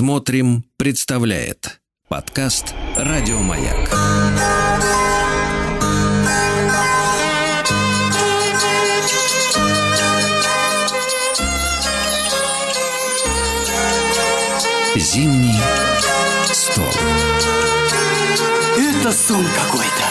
Смотрим, представляет подкаст Радиомаяк. Зимний стол. Это сон какой-то.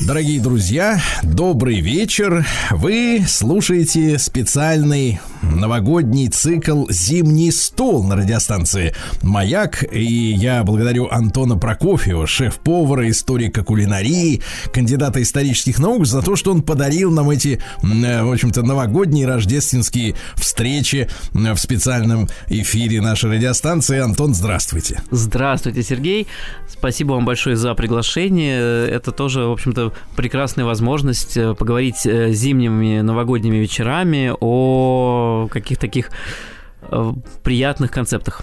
Дорогие друзья, добрый вечер. Вы слушаете специальный новогодний цикл «Зимний стол» на радиостанции «Маяк». И я благодарю Антона Прокофьева, шеф-повара, историка кулинарии, кандидата исторических наук, за то, что он подарил нам эти, в общем-то, новогодние рождественские встречи в специальном эфире нашей радиостанции. Антон, здравствуйте. Здравствуйте, Сергей. Спасибо вам большое за приглашение. Это тоже, в общем-то, прекрасная возможность э, поговорить э, зимними новогодними вечерами о каких-то таких э, приятных концептах.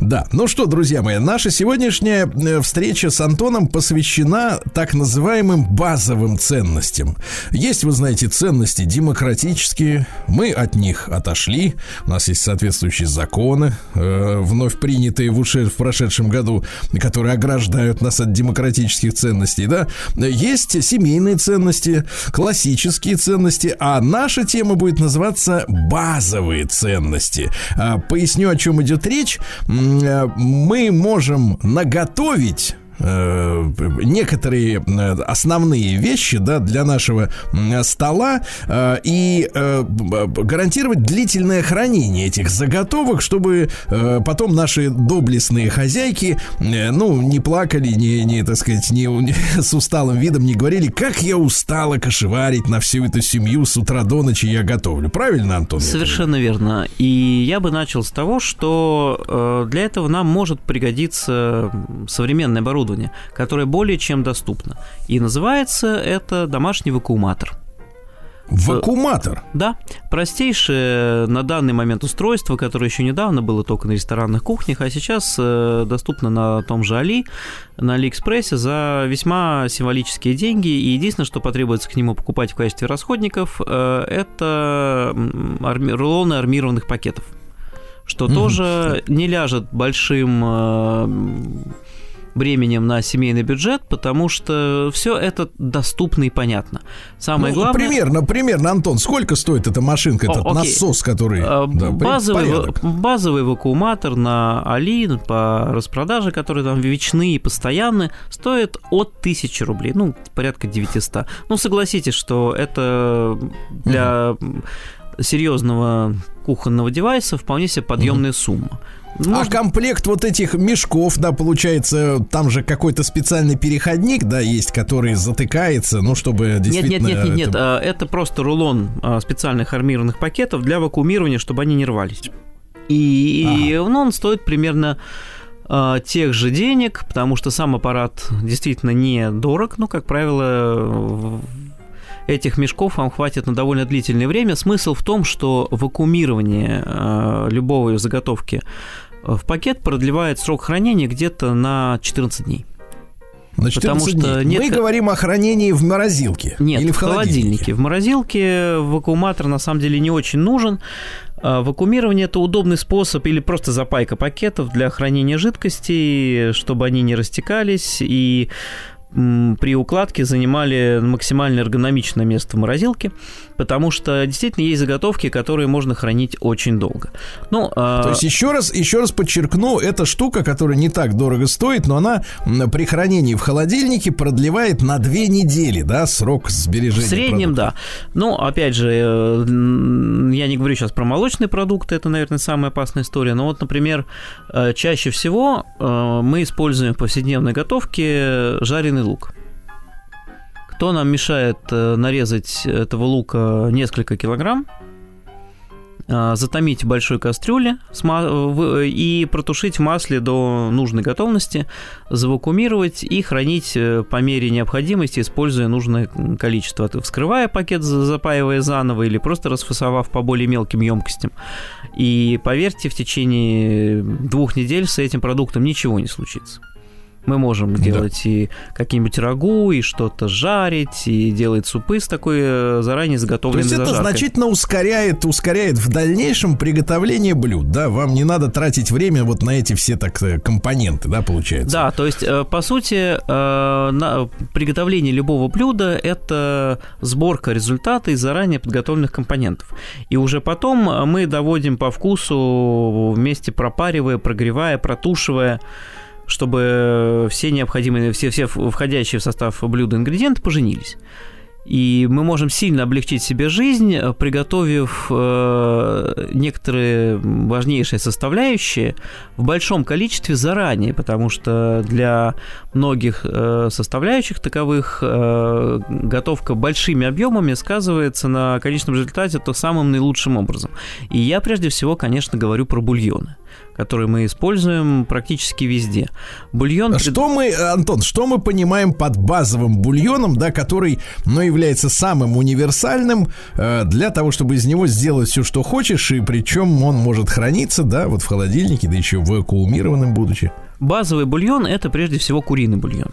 Да, ну что, друзья мои, наша сегодняшняя э, встреча с Антоном посвящена так называемым базовым ценностям. Есть, вы знаете, ценности демократические, мы от них отошли, у нас есть соответствующие законы, э, вновь принятые в, ушед... в прошедшем году, которые ограждают нас от демократических ценностей, да. Есть семейные ценности, классические ценности, а наша тема будет называться базовые ценности. А, поясню, о чем идет речь. Э, мы можем наготовить Э, некоторые э, основные вещи да, для нашего стола э, и гарантировать длительное хранение этих заготовок, чтобы потом наши доблестные хозяйки ну, не плакали, не, не так сказать, не, не с усталым видом не говорили, как я устала кошеварить на всю эту семью с утра до ночи я готовлю. Правильно, Антон? Совершенно верно. И я бы начал с того, что для этого нам может пригодиться современное оборудование оборудование, которое более чем доступно. И называется это домашний вакууматор. Вакууматор? Да. Простейшее на данный момент устройство, которое еще недавно было только на ресторанных кухнях, а сейчас э, доступно на том же Али, на Алиэкспрессе за весьма символические деньги. И единственное, что потребуется к нему покупать в качестве расходников, э, это арми- рулоны армированных пакетов что mm-hmm. тоже не ляжет большим э, бременем на семейный бюджет, потому что все это доступно и понятно. Самое ну, главное... Примерно, примерно, Антон, сколько стоит эта машинка, этот О, насос, который... А, да, базовый, базовый вакууматор на Али по распродаже, которые там вечные и постоянные, стоит от 1000 рублей, ну, порядка 900. Ну, согласитесь, что это для... Угу серьезного кухонного девайса вполне себе подъемная угу. сумма. Можно... А комплект вот этих мешков, да, получается, там же какой-то специальный переходник, да, есть, который затыкается, ну, чтобы действительно... Нет, нет, нет, нет, это, а, это просто рулон а, специальных армированных пакетов для вакуумирования, чтобы они не рвались. И, ага. и ну, он стоит примерно а, тех же денег, потому что сам аппарат действительно не дорог, ну, как правило, этих мешков вам хватит на довольно длительное время. Смысл в том, что вакуумирование э, любой заготовки в пакет продлевает срок хранения где-то на 14 дней. На 14 Потому что дней. Нет... Мы говорим о хранении в морозилке. Нет, или в, в холодильнике. холодильнике. В морозилке вакууматор на самом деле не очень нужен. А, вакуумирование – это удобный способ или просто запайка пакетов для хранения жидкостей, чтобы они не растекались и при укладке занимали максимально эргономичное место в морозилке, потому что действительно есть заготовки, которые можно хранить очень долго. Ну, а... То есть еще раз, еще раз подчеркну, эта штука, которая не так дорого стоит, но она при хранении в холодильнике продлевает на две недели, да, срок сбережения. В среднем, продукта. да. Ну, опять же, э, я не говорю сейчас про молочные продукты, это, наверное, самая опасная история, но вот, например, э, чаще всего э, мы используем в повседневной готовке жареный лук. Кто нам мешает э, нарезать этого лука несколько килограмм, э, затомить в большой кастрюле и протушить в масле до нужной готовности, завакуумировать и хранить э, по мере необходимости, используя нужное количество, вскрывая пакет, запаивая заново или просто расфасовав по более мелким емкостям. И поверьте, в течение двух недель с этим продуктом ничего не случится. Мы можем делать да. и какие-нибудь рагу, и что-то жарить, и делать супы с такой э, заранее заготовленной То есть это значительно ускоряет, ускоряет в дальнейшем приготовление блюд, да? Вам не надо тратить время вот на эти все так э, компоненты, да, получается? Да, то есть, э, по сути, на приготовление любого блюда – это сборка результата из заранее подготовленных компонентов. И уже потом мы доводим по вкусу вместе пропаривая, прогревая, протушивая чтобы все необходимые, все, все входящие в состав блюда ингредиенты поженились. И мы можем сильно облегчить себе жизнь, приготовив э, некоторые важнейшие составляющие в большом количестве заранее, потому что для многих э, составляющих таковых э, готовка большими объемами сказывается на конечном результате то самым наилучшим образом. И я прежде всего, конечно, говорю про бульоны который мы используем практически везде. Бульон... Что мы, Антон, что мы понимаем под базовым бульоном, да, который, ну, является самым универсальным э, для того, чтобы из него сделать все, что хочешь, и причем он может храниться, да, вот в холодильнике, да еще вакуумированным будучи. Базовый бульон – это прежде всего куриный бульон.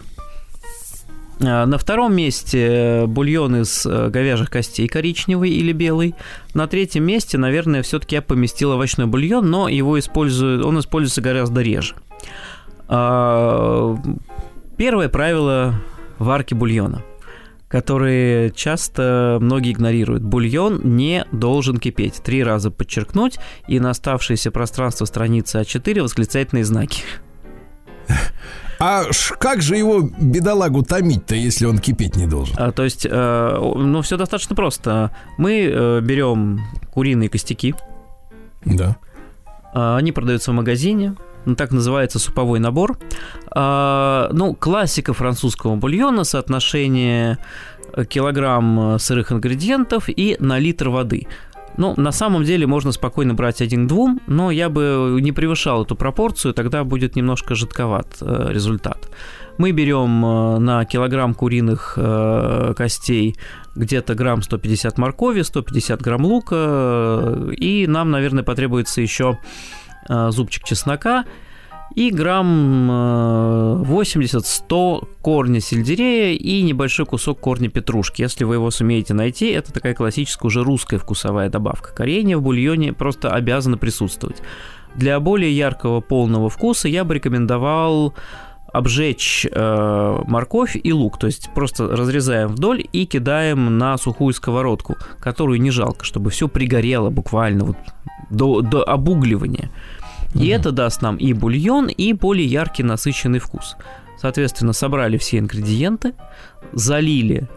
А, на втором месте бульон из э, говяжьих костей коричневый или белый. На третьем месте, наверное, все-таки я поместил овощной бульон, но его использую, он используется гораздо реже. А, первое правило варки бульона которые часто многие игнорируют. Бульон не должен кипеть. Три раза подчеркнуть, и на оставшееся пространство страницы А4 восклицательные знаки. А как же его бедолагу томить-то, если он кипеть не должен? А, то есть, э, ну, все достаточно просто. Мы э, берем куриные костяки. Да. Э, они продаются в магазине. Ну, так называется суповой набор. Э, ну, классика французского бульона, соотношение килограмм сырых ингредиентов и на литр воды. Ну, на самом деле можно спокойно брать один к двум, но я бы не превышал эту пропорцию, тогда будет немножко жидковат э, результат. Мы берем э, на килограмм куриных э, костей где-то грамм 150 моркови, 150 грамм лука, и нам, наверное, потребуется еще зубчик чеснока и грамм 80-100 корня сельдерея и небольшой кусок корня петрушки. Если вы его сумеете найти, это такая классическая уже русская вкусовая добавка. Коренья в бульоне просто обязаны присутствовать. Для более яркого полного вкуса я бы рекомендовал обжечь э, морковь и лук, то есть просто разрезаем вдоль и кидаем на сухую сковородку, которую не жалко, чтобы все пригорело буквально вот до, до обугливания. И это даст нам и бульон, и более яркий насыщенный вкус. Соответственно, собрали все ингредиенты, залили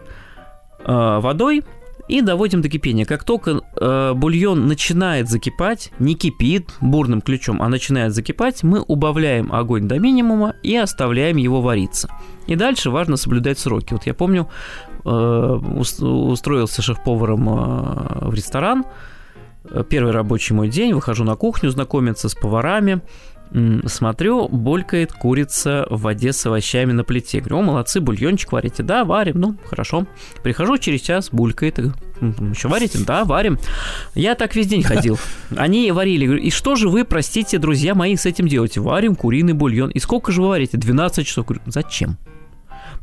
э, водой и доводим до кипения. Как только э, бульон начинает закипать, не кипит бурным ключом, а начинает закипать, мы убавляем огонь до минимума и оставляем его вариться. И дальше важно соблюдать сроки. Вот я помню, э, устроился шеф-поваром э, в ресторан, Первый рабочий мой день, выхожу на кухню знакомиться с поварами, смотрю, булькает курица в воде с овощами на плите. Говорю, о, молодцы, бульончик варите? Да, варим, ну, хорошо. Прихожу через час, булькает. Еще варите? Да, варим. Я так весь день ходил. Они варили. Говорю, и что же вы, простите, друзья мои, с этим делаете? Варим куриный бульон. И сколько же вы варите? 12 часов. Говорю, зачем?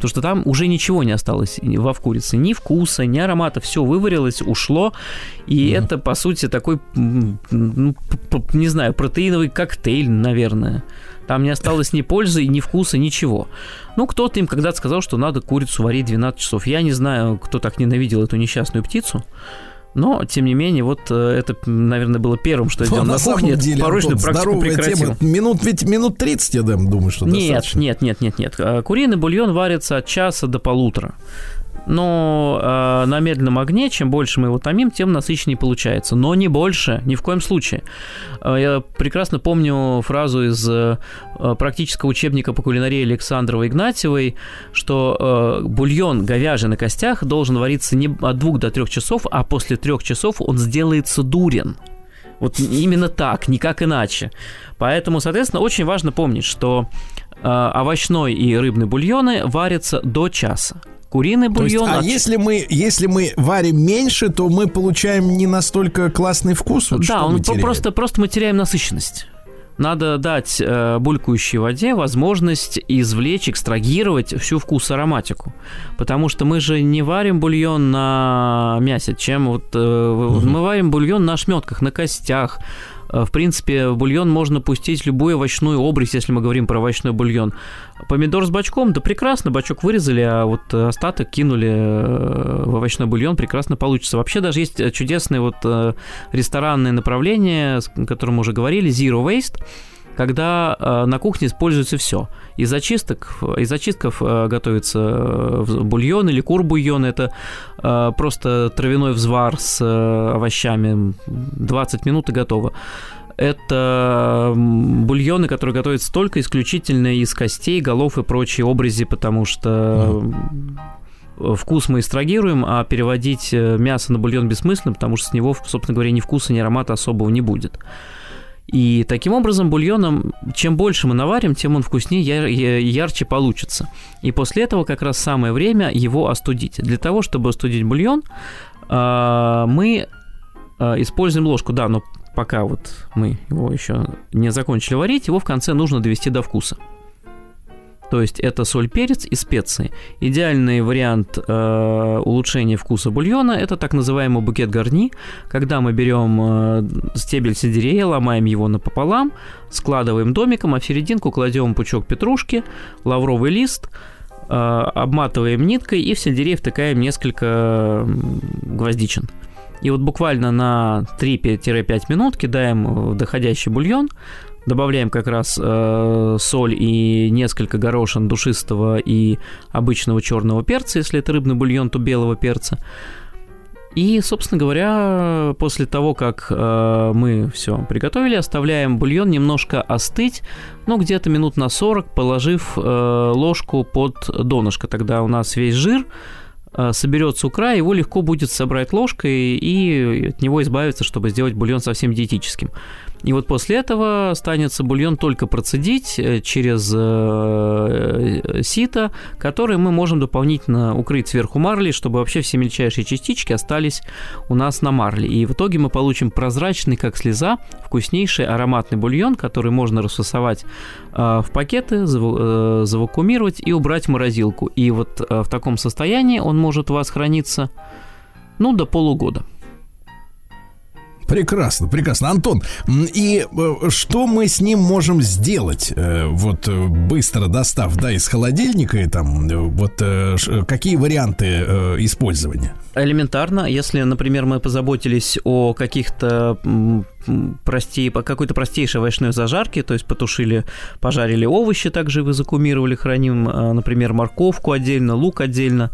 Потому что там уже ничего не осталось во вкурице, ни вкуса, ни аромата, все выварилось, ушло, и mm-hmm. это, по сути, такой, ну, не знаю, протеиновый коктейль, наверное. Там не осталось ни пользы, ни вкуса, ничего. Ну, кто-то им когда-то сказал, что надо курицу варить 12 часов. Я не знаю, кто так ненавидел эту несчастную птицу. Но, тем не менее, вот э, это, наверное, было первым, что я делал на, на кухне. Деле, порочную Антон, практику прекратил. Тема. Минут ведь минут 30, я думаю, что нет, достаточно. Нет, нет, нет, нет, нет. Куриный бульон варится от часа до полутора но э, на медленном огне, чем больше мы его томим, тем насыщеннее получается. Но не больше, ни в коем случае. Э, я прекрасно помню фразу из э, практического учебника по кулинарии Александровой Игнатьевой, что э, бульон говяжий на костях должен вариться не от двух до трех часов, а после трех часов он сделается дурен. Вот именно так, никак иначе. Поэтому, соответственно, очень важно помнить, что э, овощной и рыбный бульоны варятся до часа. Куриный бульон. есть, а если мы, если мы варим меньше, то мы получаем не настолько классный вкус? Вот да, он просто, просто мы теряем насыщенность. надо дать э, булькающей воде возможность извлечь, экстрагировать всю вкус ароматику. Потому что мы же не варим бульон на мясе, чем вот э, mm-hmm. мы варим бульон на шметках, на костях, в принципе, в бульон можно пустить любую овощную обрез, если мы говорим про овощной бульон. Помидор с бачком, да прекрасно, бачок вырезали, а вот остаток кинули э, в овощной бульон, прекрасно получится. Вообще даже есть чудесные вот э, ресторанные направления, о котором мы уже говорили, Zero Waste, когда э, на кухне используется все. Из очисток, из очистков э, готовится э, бульон или кур-бульон. Это э, просто травяной взвар с э, овощами. 20 минут и готово. Это бульоны, которые готовятся только исключительно из костей, голов и прочей обрези, потому что вкус мы экстрагируем, а переводить э, мясо на бульон бессмысленно, потому что с него, собственно говоря, ни вкуса, ни аромата особого не будет. И таким образом бульоном, чем больше мы наварим, тем он вкуснее, яр, ярче получится. И после этого как раз самое время его остудить. Для того, чтобы остудить бульон, а, мы а, используем ложку, да, но пока вот мы его еще не закончили варить, его в конце нужно довести до вкуса то есть это соль, перец и специи. Идеальный вариант э, улучшения вкуса бульона – это так называемый букет гарни, когда мы берем э, стебель сельдерея, ломаем его напополам, складываем домиком, а в серединку кладем пучок петрушки, лавровый лист, э, обматываем ниткой и в сельдерей втыкаем несколько гвоздичин. И вот буквально на 3-5 минут кидаем в доходящий бульон, Добавляем как раз э, соль и несколько горошин душистого и обычного черного перца, если это рыбный бульон, то белого перца. И, собственно говоря, после того, как э, мы все приготовили, оставляем бульон немножко остыть, ну, где-то минут на 40, положив э, ложку под донышко. Тогда у нас весь жир э, соберется у края, его легко будет собрать ложкой и от него избавиться, чтобы сделать бульон совсем диетическим. И вот после этого останется бульон только процедить э, через э, сито, который мы можем дополнительно укрыть сверху марли, чтобы вообще все мельчайшие частички остались у нас на марле. И в итоге мы получим прозрачный, как слеза, вкуснейший ароматный бульон, который можно расфасовать э, в пакеты, завакуумировать и убрать в морозилку. И вот в таком состоянии он может у вас храниться ну, до полугода. Прекрасно, прекрасно. Антон, и э, что мы с ним можем сделать? Э, вот э, быстро достав, да, из холодильника, и там, вот какие варианты использования? Элементарно, если, например, мы позаботились о каких-то простей, какой-то простейшей овощной зажарке, то есть потушили, пожарили овощи, также вы закумировали, храним, например, морковку отдельно, лук отдельно,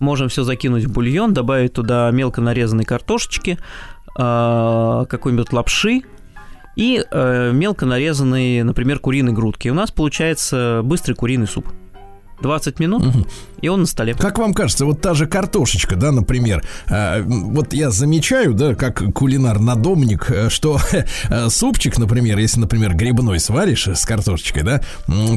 можем все закинуть в бульон, добавить туда мелко нарезанные картошечки, какой-нибудь лапши и э, мелко нарезанные, например, куриные грудки. И у нас получается быстрый куриный суп. 20 минут, угу. и он на столе. Как вам кажется, вот та же картошечка, да, например, э, вот я замечаю, да, как кулинар-надомник, э, что э, супчик, например, если, например, грибной сваришь с картошечкой, да,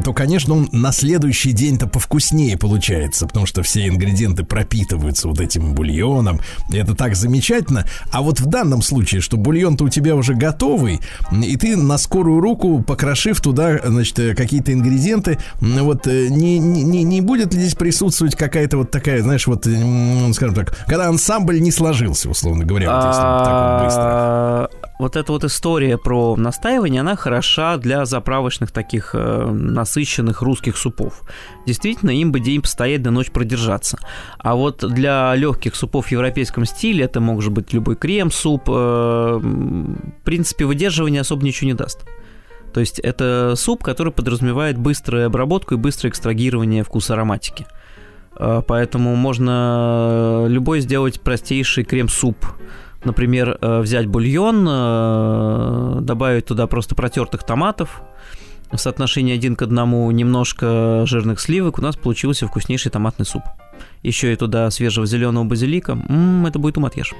то, конечно, он на следующий день-то повкуснее получается, потому что все ингредиенты пропитываются вот этим бульоном, это так замечательно. А вот в данном случае, что бульон-то у тебя уже готовый, и ты на скорую руку, покрошив туда, значит, какие-то ингредиенты, вот не, не не, не будет ли здесь присутствовать какая-то вот такая, знаешь, вот, скажем так, когда ансамбль не сложился, условно говоря, вот если так быстро? Вот эта вот история про настаивание, она хороша для заправочных таких э, насыщенных русских супов. Действительно, им бы день постоять до ночь продержаться. А вот для легких супов в европейском стиле, это может быть любой крем-суп, э, в принципе, выдерживание особо ничего не даст. То есть это суп, который подразумевает быструю обработку и быстрое экстрагирование вкуса ароматики. А, поэтому можно любой сделать простейший крем-суп. Например, э, взять бульон, э, добавить туда просто протертых томатов, в соотношении один к одному немножко жирных сливок, у нас получился вкуснейший томатный суп. Еще и туда свежего зеленого базилика. М-м, это будет уматьеш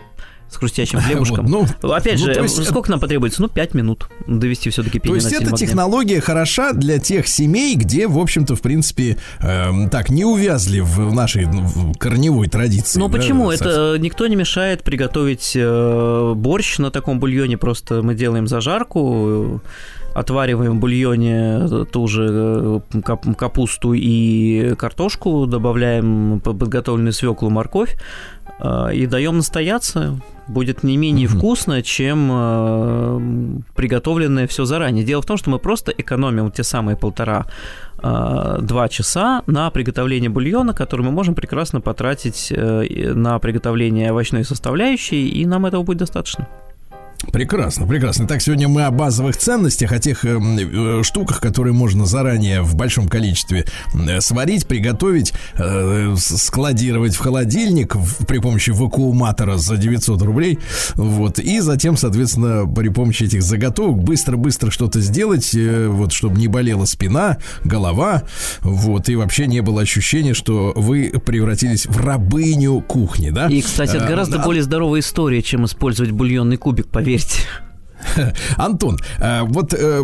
с хрустящим хлебушком. Вот, ну, Опять ну, же, есть... сколько нам потребуется? Ну, 5 минут довести все до кипения. То есть эта технология хороша для тех семей, где, в общем-то, в принципе, э, так, не увязли в нашей в корневой традиции. Ну, да, почему? Это никто не мешает приготовить э, борщ на таком бульоне, просто мы делаем зажарку, отвариваем в бульоне ту же капусту и картошку, добавляем подготовленную свеклу, морковь и даем настояться будет не менее mm-hmm. вкусно, чем э, приготовленное все заранее. Дело в том, что мы просто экономим те самые полтора э, два часа на приготовление бульона, который мы можем прекрасно потратить э, на приготовление овощной составляющей, и нам этого будет достаточно. Прекрасно, прекрасно. Так, сегодня мы о базовых ценностях, о тех э, э, штуках, которые можно заранее в большом количестве э, сварить, приготовить, э, складировать в холодильник в, при помощи вакууматора за 900 рублей. Вот. И затем, соответственно, при помощи этих заготовок быстро-быстро что-то сделать, э, вот, чтобы не болела спина, голова, вот, и вообще не было ощущения, что вы превратились в рабыню кухни, да? И, кстати, это гораздо а, более здоровая история, чем использовать бульонный кубик, поверьте поверьте. Антон, э, вот э,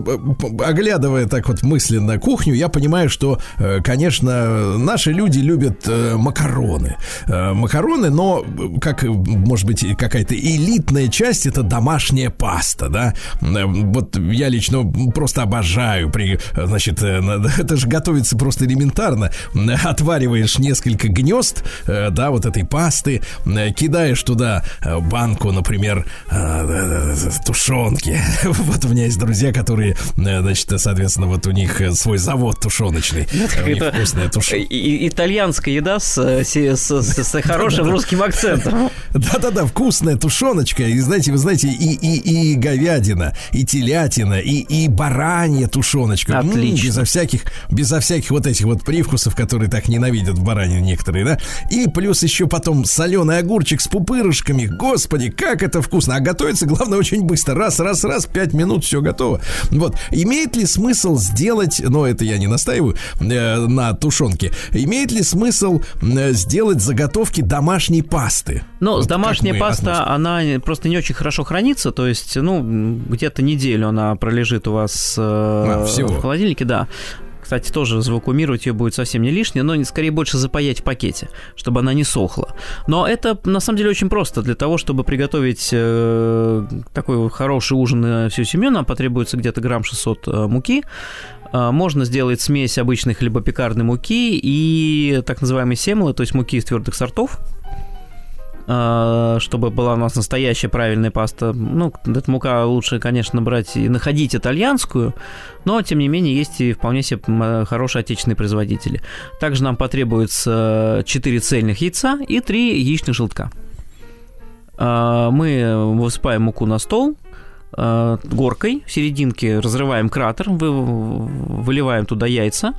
оглядывая так вот мысленно кухню, я понимаю, что, э, конечно, наши люди любят макароны. Макароны, но, как, может быть, какая-то элитная часть, это домашняя паста, да? Вот я лично просто обожаю. При, значит, это же готовится просто элементарно. Отвариваешь несколько гнезд, да, вот этой пасты, кидаешь туда банку, например, тушенки, тушенки. Вот у меня есть друзья, которые, э, значит, соответственно, вот у них э, свой завод тушеночный. Ну, них вкусная тушенка. Итальянская еда с, с, с, с хорошим русским акцентом. Да-да-да, вкусная тушеночка. И знаете, вы знаете, и, и, и говядина, и телятина, и, и баранья тушеночка. Отлично. Безо всяких, безо всяких вот этих вот привкусов, которые так ненавидят в баранине некоторые, да? И плюс еще потом соленый огурчик с пупырышками. Господи, как это вкусно. А готовится, главное, очень быстро. Раз раз, раз, раз, пять минут, все готово. Вот. Имеет ли смысл сделать, но это я не настаиваю, э, на тушенке, имеет ли смысл э, сделать заготовки домашней пасты? Ну, вот домашняя паста, относим? она просто не очень хорошо хранится, то есть, ну, где-то неделю она пролежит у вас э, а, в холодильнике, да. Кстати, тоже завакуумировать ее будет совсем не лишнее, но скорее больше запаять в пакете, чтобы она не сохла. Но это на самом деле очень просто. Для того, чтобы приготовить э, такой хороший ужин на всю семью, нам потребуется где-то грамм 600 э, муки. Э, можно сделать смесь обычной хлебопекарной муки и так называемой семлы, то есть муки из твердых сортов. А, чтобы была у нас настоящая правильная паста. Ну, эта мука лучше, конечно, брать и находить итальянскую, но, тем не менее, есть и вполне себе хорошие отечественные производители. Также нам потребуется 4 цельных яйца и 3 яичных желтка. А, мы высыпаем муку на стол, а, горкой в серединке разрываем кратер, выливаем туда яйца,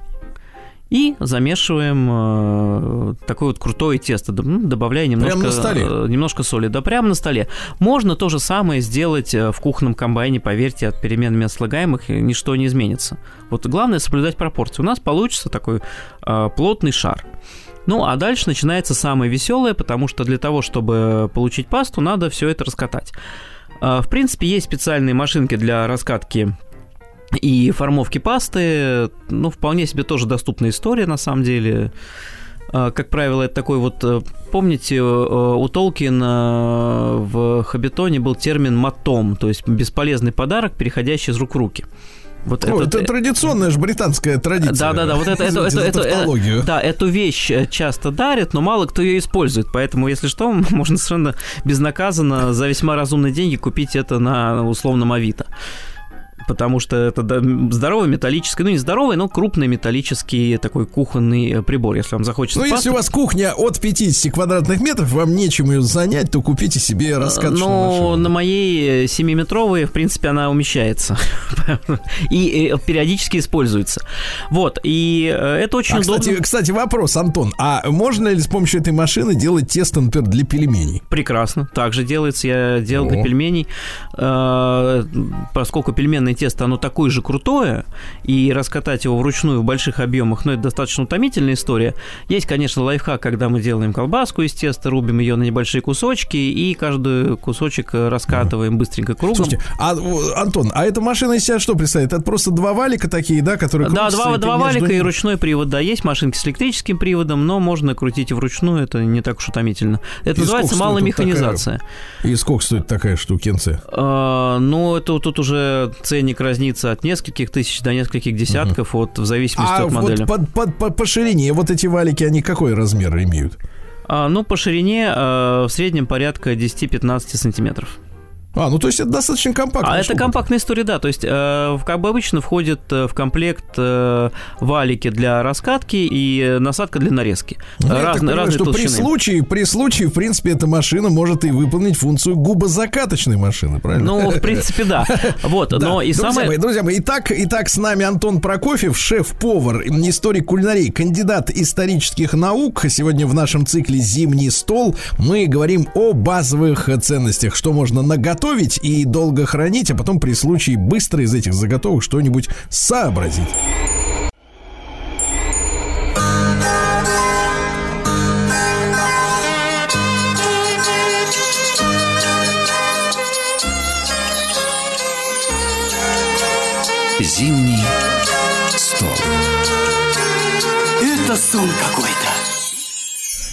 и замешиваем э, такое вот крутое тесто, ну, добавляя немножко, прямо на столе. Э, немножко соли. Да, прямо на столе. Можно то же самое сделать э, в кухонном комбайне, поверьте, от перемен мест слагаемых ничто не изменится. Вот главное соблюдать пропорции. У нас получится такой э, плотный шар. Ну, а дальше начинается самое веселое, потому что для того, чтобы получить пасту, надо все это раскатать. Э, в принципе, есть специальные машинки для раскатки и формовки пасты, ну, вполне себе тоже доступная история, на самом деле. А, как правило, это такой вот... Э, помните, э, у Толкина в «Хабитоне» был термин «матом», то есть бесполезный подарок, переходящий из рук в руки. Вот О, это, это традиционная же британская традиция. Да, да, да. Вот это, это, это, это, да, эту вещь э, часто дарят, но мало кто ее использует. Поэтому, если что, можно совершенно безнаказанно за весьма разумные деньги купить это на условном Авито потому что это здоровый металлический, ну не здоровый, но крупный металлический такой кухонный э, прибор, если вам захочется. Ну, если у вас кухня от 50 квадратных метров, вам нечем ее занять, то купите себе раскаточную Ну, машину. на моей 7-метровой, в принципе, она умещается. и периодически используется. Вот, и э, это очень а, удобно. Кстати, кстати, вопрос, Антон, а можно ли с помощью этой машины делать тесто, например, для пельменей? Прекрасно, также делается, я делал О. для пельменей, э, поскольку пельменные тесто, оно такое же крутое, и раскатать его вручную в больших объемах, ну, это достаточно утомительная история. Есть, конечно, лайфхак, когда мы делаем колбаску из теста, рубим ее на небольшие кусочки, и каждый кусочек раскатываем быстренько кругом. Слушайте, а, Антон, а эта машина из себя что представляет? Это просто два валика такие, да, которые Да, два, два валика ними... и ручной привод, да, есть машинки с электрическим приводом, но можно крутить вручную, это не так уж утомительно. Это и называется малая механизация. Такая... И сколько стоит такая штукенция? А, ну, это тут уже ценник ценник разнится от нескольких тысяч до нескольких десятков, вот в зависимости А от модели. вот по, по- по- по ширине вот эти валики, они какой размер имеют? А, ну, по ширине э, в среднем порядка 10-15 сантиметров. А, ну то есть это достаточно компактно. А это компактная история, да. То есть, э, как бы обычно входит э, в комплект э, валики для раскатки и насадка для нарезки. Ну, Разные, понимаю, разные что при толщины. случае, при случае, в принципе, эта машина может и выполнить функцию губозакаточной машины, правильно? Ну, в принципе, да. Вот, но и друзья самое... мои, друзья мои, итак, итак, с нами Антон Прокофьев, шеф-повар, историк кулинарии, кандидат исторических наук. Сегодня в нашем цикле «Зимний стол» мы говорим о базовых ценностях, что можно наготовить и долго хранить, а потом при случае быстро из этих заготовок что-нибудь сообразить. Зимний стол. Это сон какой-то.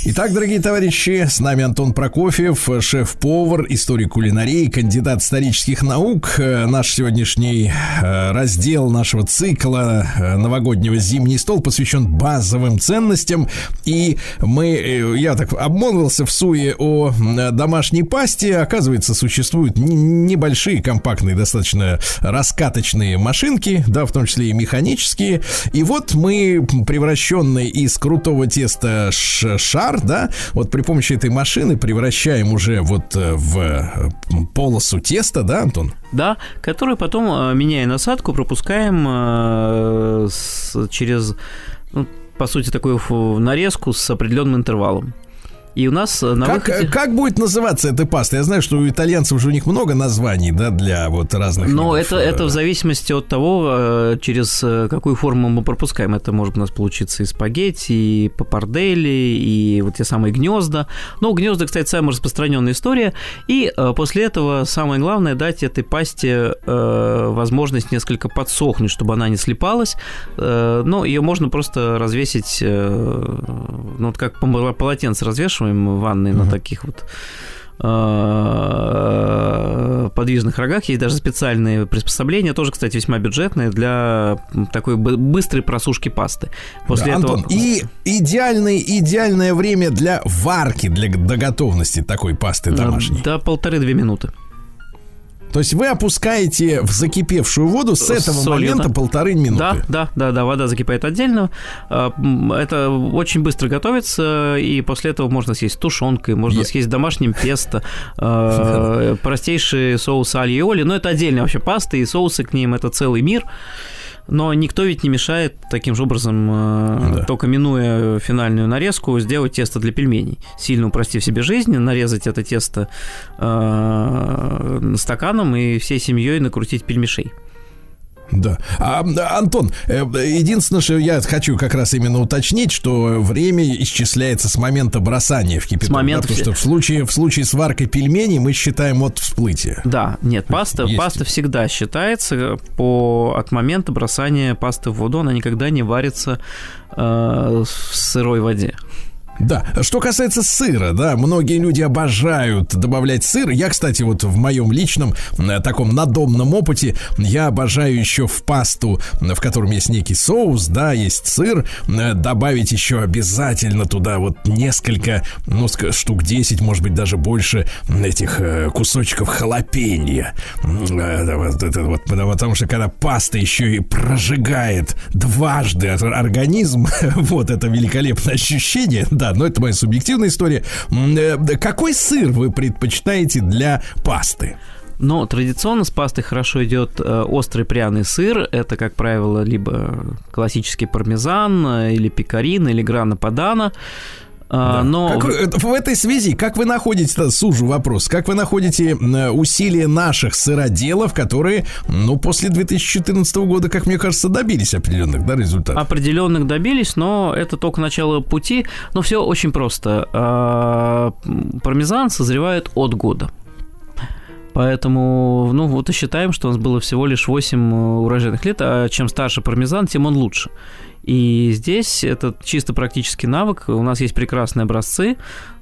Итак, дорогие товарищи, с нами Антон Прокофьев, шеф-повар, историк кулинарии, кандидат исторических наук. Э, Наш сегодняшний э, раздел нашего цикла э, новогоднего «Зимний стол» посвящен базовым ценностям. И мы, я так обмолвился в суе о домашней пасте. Оказывается, существуют небольшие, компактные, достаточно раскаточные машинки, да, в том числе и механические. И вот мы, превращенный из крутого теста ш- шар, да, вот при помощи этой машины превращаем уже вот э, в э, полосу теста, да, Антон? Да, которую потом, э, меняя насадку, пропускаем через, ну, по сути, такую нарезку с определенным интервалом. И у нас э, на Как, выходе... как будет называться эта паста? Я знаю, что у итальянцев же у них много названий, да, для вот разных Но видов, это, э, это в зависимости от того, э, через э, какую форму мы пропускаем. Это может у нас получиться и спагетти, и папардели, и вот те самые гнезда. Ну, гнезда, кстати, самая распространенная история. И э, после этого самое главное дать этой пасте э, возможность несколько подсохнуть, чтобы она не слипалась. Э, ну, ее можно просто развесить, э, ну, вот как полотенце развешиваем ванной на таких вот э, подвижных рогах. Есть даже специальные приспособления, тоже, кстати, весьма бюджетные для такой бы- быстрой просушки пасты. После Да, этого... Антон, и идеальный, идеальное время для варки, для до готовности такой пасты домашней. Да, полторы-две минуты. То есть вы опускаете в закипевшую воду с этого солью, момента да. полторы минуты. Да, да, да, да, вода закипает отдельно. А, Это очень быстро готовится, и после этого можно съесть тушенкой, можно Я- съесть домашним песто, э, простейшие соусы али и оли, но это отдельная вообще паста, и соусы к ним это целый мир. Но никто ведь не мешает таким же образом, э, Да. только минуя финальную нарезку, сделать тесто для пельменей. Сильно упростив себе жизнь, нарезать это тесто э, стаканом и всей семьей накрутить пельмешей. Да. А, Антон, э, единственное, что я хочу как раз именно уточнить, что время исчисляется с момента бросания в кипяток. С момента да, потому что в случае, в случае с варкой пельменей мы считаем от всплытия. Да, нет, паста, Есть. паста всегда считается по, от момента бросания пасты в воду, она никогда не варится э, в сырой воде. Да, что касается сыра, да, многие люди обожают добавлять сыр. Я, кстати, вот в моем личном э, таком надомном опыте, я обожаю еще в пасту, в котором есть некий соус, да, есть сыр, э, добавить еще обязательно туда вот несколько, ну, штук 10, может быть, даже больше этих э, кусочков халапенья. Вот потому что когда паста еще и прожигает дважды ор- организм, вот это великолепное ощущение, да, но это моя субъективная история. Э, да, Какой сыр вы предпочитаете для пасты? Но традиционно с пастой хорошо идет э, острый пряный сыр. Это, как правило, либо классический пармезан, э, или пекарин, или грана падана. А, Но Как в этой связи, как вы находите, сужу вопрос, как вы находите э, усилия наших сыроделов, которые, ну, после 2014 года, как мне кажется, добились определенных да, результатов? определенных добились, но это только начало пути. Но все очень просто. А, Пармезан созревает от года. Поэтому, ну, вот и считаем, что у нас было всего лишь 8 урожайных лет, а чем старше пармезан, тем он лучше. И здесь это чисто практический навык. У нас есть прекрасные образцы,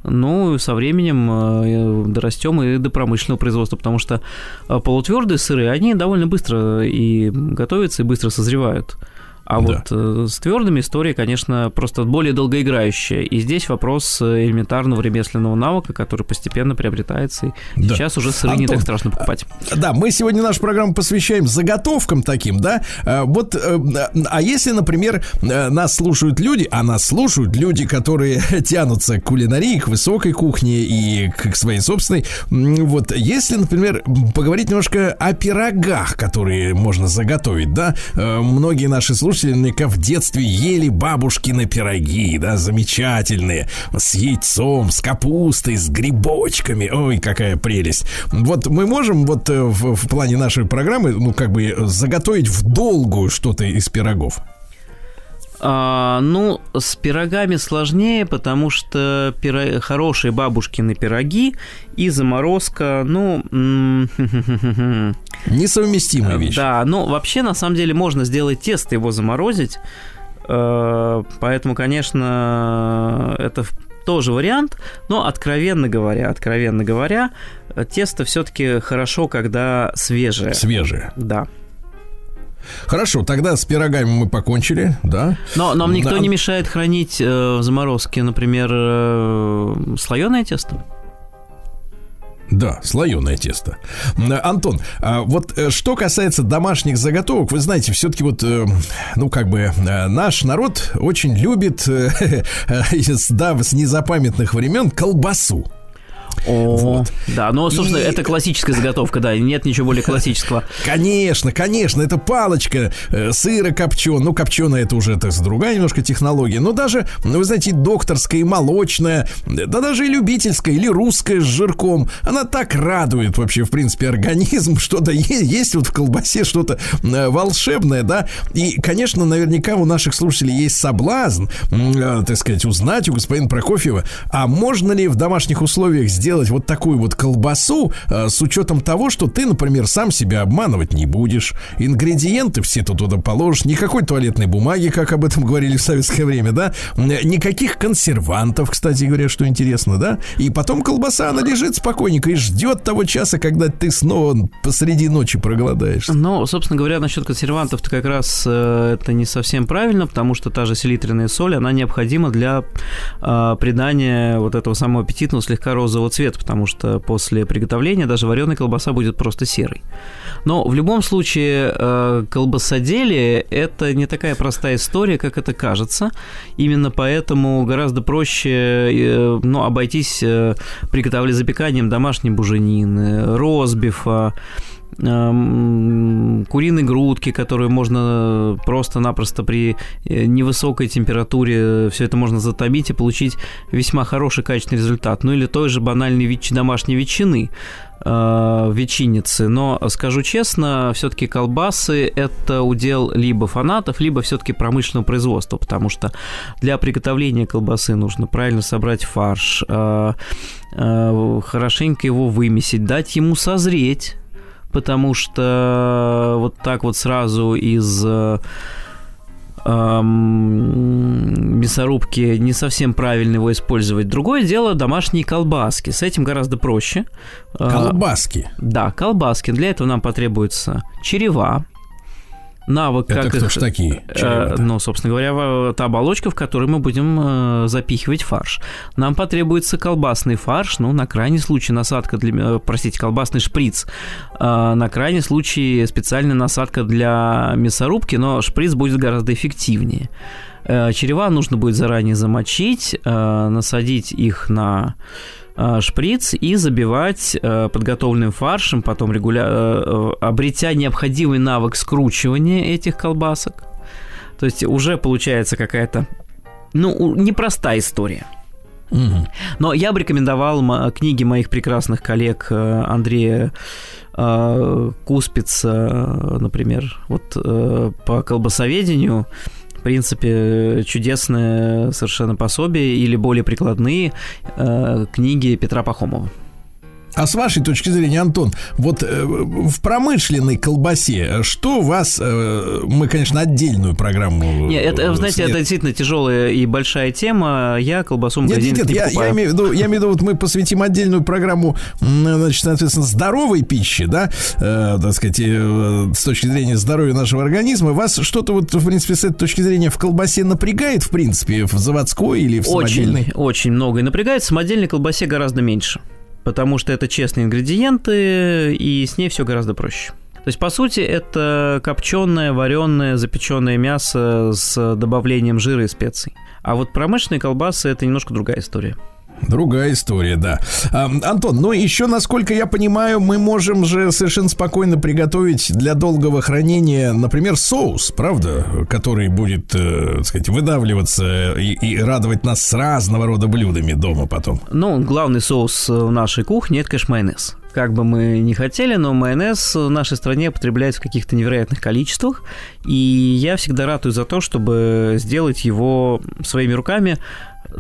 ну, со временем э, дорастем и до промышленного производства, потому что э, полутвердые сыры, они довольно быстро и готовятся, и быстро созревают. А да. вот э, с твердыми история, конечно, просто более долгоиграющая. И здесь вопрос э, элементарного ремесленного навыка, который постепенно приобретается. И да. сейчас уже сыры Антон, не так страшно покупать. А, да, мы сегодня нашу программу посвящаем заготовкам таким, да. А, вот, э, а если, например, нас слушают люди, а нас слушают люди, которые тянутся к кулинарии, к высокой кухне и к своей собственной, вот, если, например, поговорить немножко о пирогах, которые можно заготовить, да, многие наши слушатели наверняка в детстве ели бабушкины пироги, да, замечательные, с яйцом, с капустой, с грибочками. Ой, какая прелесть. Вот мы можем вот э, в, в плане нашей программы, ну, как бы заготовить в долгую что-то из пирогов? А, ну, с пирогами сложнее, потому что пиро... хорошие бабушкины пироги и заморозка, ну... Несовместимая вещь. Да, ну, вообще, на самом деле, можно сделать тесто, его заморозить. Э, поэтому, конечно, это тоже вариант, но откровенно говоря, откровенно говоря, тесто все-таки хорошо, когда свежее. Свежее. Да. Хорошо, тогда с пирогами мы покончили, да? Но нам никто да. не мешает хранить э, в заморозке, например, э, слоеное тесто. Да, слоеное тесто. Антон, а вот э, что касается домашних заготовок, вы знаете, все-таки вот, э, ну, как бы, э, наш народ очень любит да, с незапамятных времен колбасу. О, вот. Да, но, собственно, и... это классическая заготовка, да, нет ничего более классического. Конечно, конечно, это палочка э, сыра копченая, ну, копченая это уже это другая немножко технология, но даже, ну, вы знаете, докторская и молочная, да даже и любительская или русская с жирком, она так радует вообще, в принципе, организм, что-то есть вот в колбасе что-то э, волшебное, да, и, конечно, наверняка у наших слушателей есть соблазн, э, так сказать, узнать у господина Прокофьева, а можно ли в домашних условиях сделать сделать вот такую вот колбасу э, с учетом того, что ты, например, сам себя обманывать не будешь. Ингредиенты все тут туда положишь. Никакой туалетной бумаги, как об этом говорили в советское время, да? Никаких консервантов, кстати говоря, что интересно, да? И потом колбаса, она лежит спокойненько и ждет того часа, когда ты снова посреди ночи проголодаешься. Ну, собственно говоря, насчет консервантов-то как раз э, это не совсем правильно, потому что та же селитренная соль, она необходима для э, придания вот этого самого аппетитного слегка розового цвет, потому что после приготовления даже вареная колбаса будет просто серой. Но в любом случае э, колбасоделие – это не такая простая история, как это кажется. Именно поэтому гораздо проще э, ну, обойтись э, приготовлением запеканием домашней буженины, розбифа, куриной грудки, которую можно просто-напросто при э, невысокой температуре все это можно затомить и получить весьма хороший качественный результат. Ну или той же банальной ветч... домашней ветчины, э, ветчинницы. Но скажу честно, все-таки колбасы это удел либо фанатов, либо все-таки промышленного производства, потому что для приготовления колбасы нужно правильно собрать фарш, э, э, хорошенько его вымесить, дать ему созреть потому что вот так вот сразу из эм, мясорубки не совсем правильно его использовать. Другое дело домашние колбаски. С этим гораздо проще. Э, колбаски? Да, колбаски. Для этого нам потребуется черева, навык, Это как кто их... ж такие? Э, ну, собственно говоря, та оболочка, в которой мы будем э, запихивать фарш. Нам потребуется колбасный фарш, ну, на крайний случай насадка для... Э, простите, колбасный шприц. Э, на крайний случай специальная насадка для мясорубки, но шприц будет гораздо эффективнее. Э, черева нужно будет заранее замочить, э, насадить их на Э, шприц и забивать э, подготовленным фаршем, потом регуля... Э, обретя необходимый навык скручивания этих колбасок. То есть уже получается какая-то, ну, непростая история. Угу. Но я бы рекомендовал книги моих прекрасных коллег Андрея Куспица, например, вот по колбасоведению принципе, чудесное совершенно пособие или более прикладные э, книги Петра Пахомова. А с вашей точки зрения, Антон, вот э, в промышленной колбасе, что вас, э, мы, конечно, отдельную программу... Нет, это, э, знаете, снят- это действительно тяжелая и большая тема. Я колбасу Нет, нет, нет, не я, покупаю. я имею в виду, я имею в виду, вот мы посвятим отдельную программу, значит, соответственно, здоровой пищи, да, э, так сказать, э, с точки зрения здоровья нашего организма. Вас что-то вот, в принципе, с этой точки зрения в колбасе напрягает, в принципе, в заводской или в самодельной? Очень, очень много и напрягает. В самодельной колбасе гораздо меньше. Потому что это честные ингредиенты, и с ней все гораздо проще. То есть, по сути, это копченое, вареное, запеченное мясо с добавлением жира и специй. А вот промышленные колбасы это немножко другая история. Другая история, да. А, Антон, ну еще, насколько я понимаю, мы можем же совершенно спокойно приготовить для долгого хранения, например, соус, правда, который будет, э, так сказать, выдавливаться и, и радовать нас с разного рода блюдами дома потом. Ну, главный соус в нашей кухне это, конечно, майонез. Как бы мы ни хотели, но майонез в нашей стране употребляется в каких-то невероятных количествах. И я всегда ратую за то, чтобы сделать его своими руками.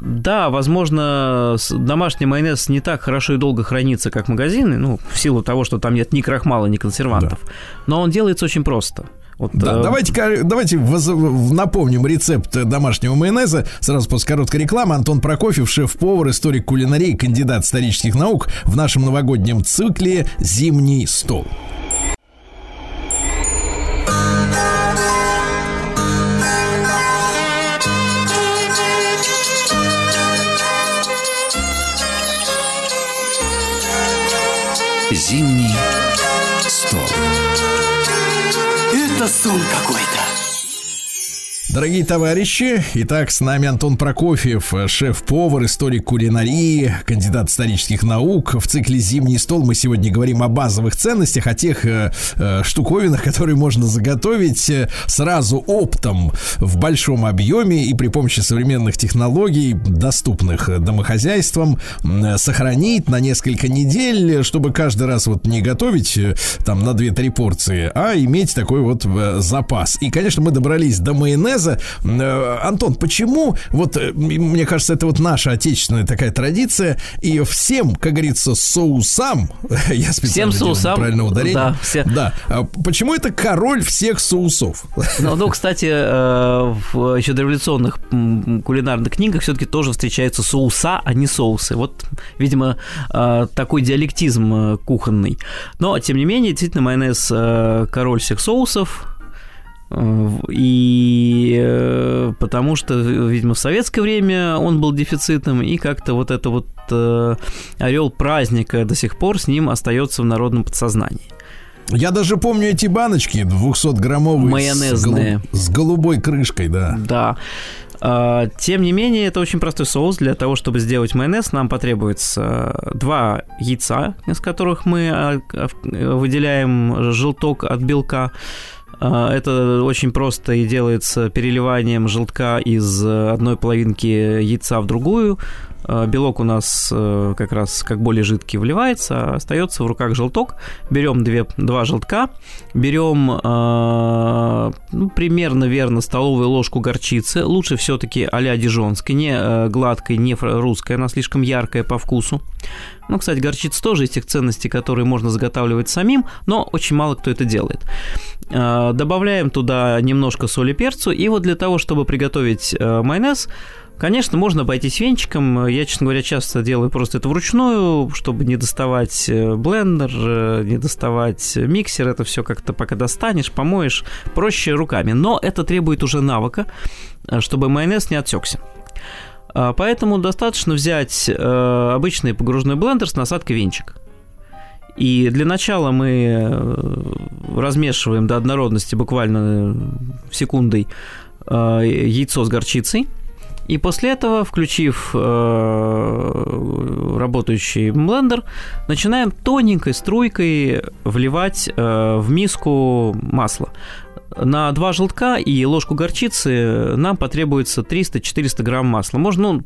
Да, возможно, домашний майонез не так хорошо и долго хранится, как магазинный, ну, в силу того, что там нет ни крахмала, ни консервантов. Но он делается очень просто. Вот, Да, э, давайте, давайте воз- напомним рецепт домашнего майонеза. Сразу после короткой рекламы Антон Прокофьев, шеф-повар, историк кулинарии, кандидат исторических наук в нашем новогоднем цикле «Зимний стол». Зимний стол. Это сон какой-то. Дорогие товарищи, итак, с нами Антон Прокофьев, шеф-повар, историк кулинарии, кандидат исторических наук. В цикле «Зимний стол» мы сегодня говорим о базовых ценностях, о тех э, э, штуковинах, которые можно заготовить э, сразу оптом в большом объеме и при помощи современных технологий, доступных домохозяйствам, э, сохранить на несколько недель, чтобы каждый раз вот не готовить э, там на 2-3 порции, а иметь такой вот э, запас. И, конечно, мы добрались до майонеза. Э, Антон, почему, вот э, мне кажется, это вот наша отечественная такая традиция, и всем, как говорится, соусам, я специально Всем соусам, правильное ударение, да, все. да, А почему это король всех соусов? Ну, ну, кстати, э, в еще дореволюционных кулинарных книгах все-таки тоже встречаются соуса, а не соусы. Вот, видимо, такой диалектизм кухонный. Но, тем не менее, действительно, майонез король всех соусов. Э, И э, потому что, видимо, в советское время он был дефицитным, и как-то вот это вот орел праздника до сих пор с ним остается в народном подсознании. Я даже помню эти баночки 200-граммовые Майонезные. С, голу- с голубой крышкой, да. Да. А, Тем не менее, это очень простой соус. Для того, чтобы сделать майонез, нам потребуется два яйца, из которых мы а, а, выделяем желток от белка. А, Это очень просто и делается переливанием желтка из одной половинки яйца в другую. А, Белок у нас э, как раз как более жидкий вливается, а остается в руках желток. Берем две, два желтка, берем э, ну, примерно верно столовую ложку горчицы. Лучше все-таки а-ля дижонской, не э, гладкой, не русской, она слишком яркая по вкусу. Ну, кстати, горчица тоже из тех ценностей, которые можно заготавливать самим, но очень мало кто это делает. Э, Добавляем туда немножко соли перцу, и вот для того, чтобы приготовить э, майонез, Конечно, можно обойтись венчиком. Я, честно говоря, часто делаю просто это вручную, чтобы не доставать э, блендер, э, не доставать миксер. Это все как-то пока достанешь, помоешь. Проще руками. Но это требует уже навыка, э, чтобы майонез не отсекся. А, Поэтому достаточно взять э, обычный погружной блендер с насадкой венчик. И для начала мы э, размешиваем до однородности буквально секундой э, яйцо с горчицей. И после этого, включив э, работающий блендер, начинаем тоненькой струйкой вливать э, в миску масло. На два желтка и ложку горчицы нам потребуется 300-400 грамм масла. Можно, ну,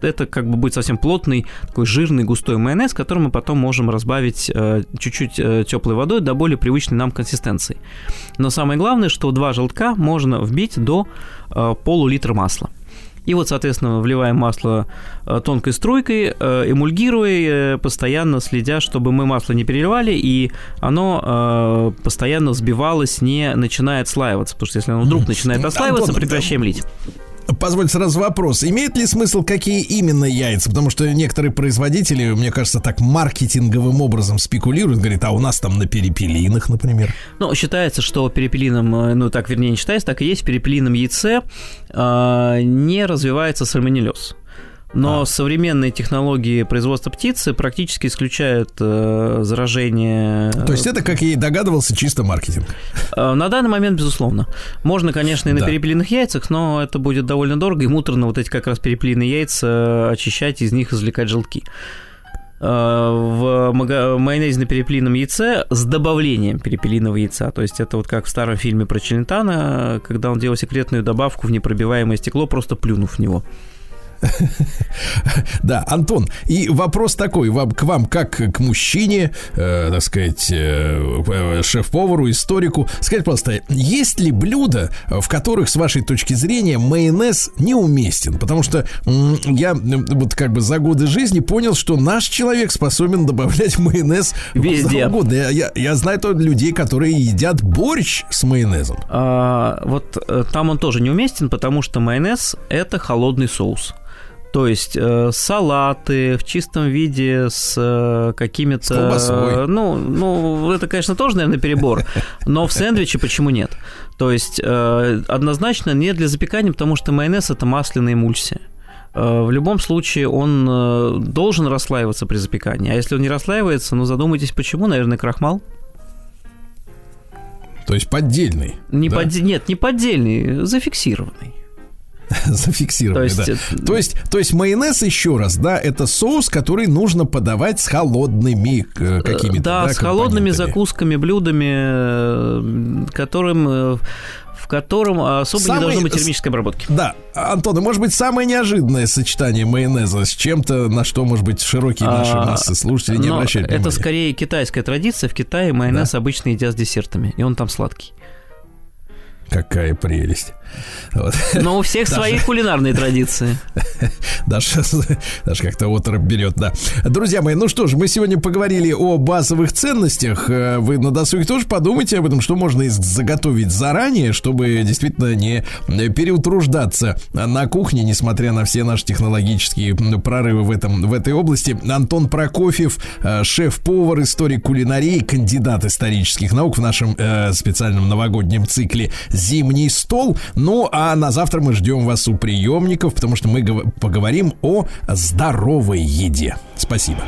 это как бы будет совсем плотный, такой жирный, густой майонез, который мы потом можем разбавить э, чуть-чуть э, теплой водой до более привычной нам консистенции. Но самое главное, что два желтка можно вбить до э, полулитра масла. И вот, соответственно, вливаем масло э, тонкой струйкой, э, эмульгируя, э, постоянно следя, чтобы мы масло не переливали, и оно постоянно взбивалось, не начинает слаиваться. Потому что если оно вдруг начинает ослаиваться, прекращаем лить. Позвольте сразу вопрос. Имеет ли смысл, какие именно яйца? Потому что некоторые производители, мне кажется, так маркетинговым образом спекулируют. Говорят, а у нас там на перепелинах, например. Ну, считается, что перепелином, э, ну так, вернее, не считается, так и есть, в перепелином яйце э, не развивается сальмонеллез. Но а. современные технологии производства птицы практически исключают э, заражение. То есть это, как я и догадывался, чисто маркетинг. Э, на данный момент, безусловно. Можно, конечно, и на да. перепелиных яйцах, но это будет довольно дорого и муторно вот эти как раз перепелиные яйца очищать, из них извлекать желтки э, в майонезе на перепелином яйце с добавлением перепелиного яйца. То есть это вот как в старом фильме про Челентана, когда он делал секретную добавку в непробиваемое стекло, просто плюнув в него. Да, Антон, и вопрос такой вам, к вам, как к мужчине, э, так сказать, э, э, шеф-повару, историку. Скажите, пожалуйста, есть ли блюда, в которых, с вашей точки зрения, майонез неуместен? Потому что э, я вот как бы за годы жизни понял, что наш человек способен добавлять майонез везде. Угодно. Я, я, я знаю то людей, которые едят борщ с майонезом. А, вот э, там он тоже неуместен, потому что майонез это холодный соус. То есть э, салаты в чистом виде с э, какими-то... С э, ну, ну, это, конечно, тоже, наверное, перебор, но в сэндвиче почему нет? То есть э, однозначно не для запекания, потому что майонез – это масляная эмульсия. Э, в любом случае он э, должен расслаиваться при запекании. А если он не расслаивается, ну задумайтесь, почему, наверное, крахмал. То есть поддельный. Не да? под... Нет, не поддельный, зафиксированный. Зафиксировали, то есть, да. То есть, то есть майонез, еще раз, да, это соус, который нужно подавать с холодными э, какими-то. Да, да с холодными закусками, блюдами, э, которым э, в котором особо Самый, не должно быть термической обработки. Да, Антон, может быть, самое неожиданное сочетание майонеза с чем-то, на что, может быть, широкие наши а, массы слушателей не обращают внимания. Это скорее китайская традиция. В Китае майонез да? обычно едят с десертами, и он там сладкий. Какая прелесть. Вот. Но у всех даже, свои кулинарные традиции. Даже, даже как-то оторопь берет, да. Друзья мои, ну что ж, мы сегодня поговорили о базовых ценностях. Э, вы на досуге тоже подумайте об этом, что можно заготовить заранее, чтобы действительно не переутруждаться на кухне, несмотря на все наши технологические прорывы в, этом, в этой области. Антон Прокофьев, э, шеф-повар, историк кулинарии, кандидат исторических наук в нашем э, специальном новогоднем цикле «Зимний стол». Ну, а на завтра мы ждем вас у приемников, потому что мы поговорим о здоровой еде. Спасибо.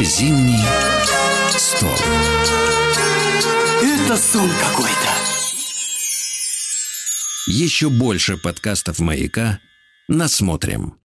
Зимний стол. Это сон какой-то. Еще больше подкастов «Маяка» насмотрим.